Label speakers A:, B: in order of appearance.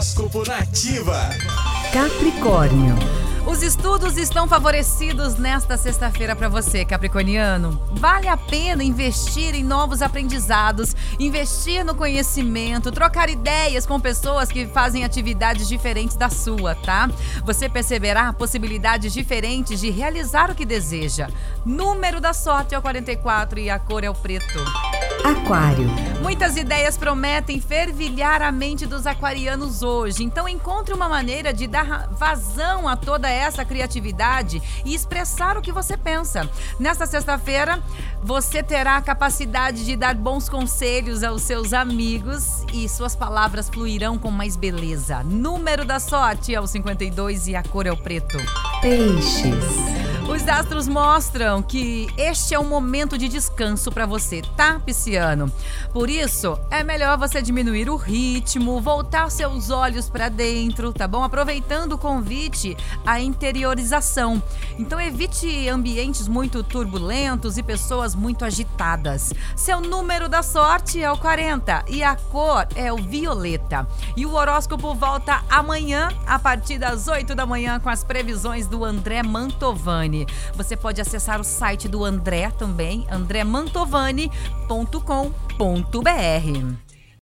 A: Horóscopo Nativa.
B: Capricórnio.
C: Os estudos estão favorecidos nesta sexta-feira para você, Capricorniano. Vale a pena investir em novos aprendizados, investir no conhecimento, trocar ideias com pessoas que fazem atividades diferentes da sua, tá? Você perceberá possibilidades diferentes de realizar o que deseja. Número da sorte é o 44 e a cor é o preto.
B: Aquário.
C: Muitas ideias prometem fervilhar a mente dos aquarianos hoje, então encontre uma maneira de dar vazão a toda essa criatividade e expressar o que você pensa. Nesta sexta-feira, você terá a capacidade de dar bons conselhos aos seus amigos e suas palavras fluirão com mais beleza. Número da sorte é o 52 e a cor é o preto.
B: Peixes.
C: Os astros mostram que este é um momento de descanso para você, tá, Pisciano? Por isso, é melhor você diminuir o ritmo, voltar seus olhos para dentro, tá bom? Aproveitando o convite à interiorização. Então, evite ambientes muito turbulentos e pessoas muito agitadas. Seu número da sorte é o 40 e a cor é o violeta. E o horóscopo volta amanhã, a partir das 8 da manhã, com as previsões do André Mantovani. Você pode acessar o site do André também, andremantovani.com.br.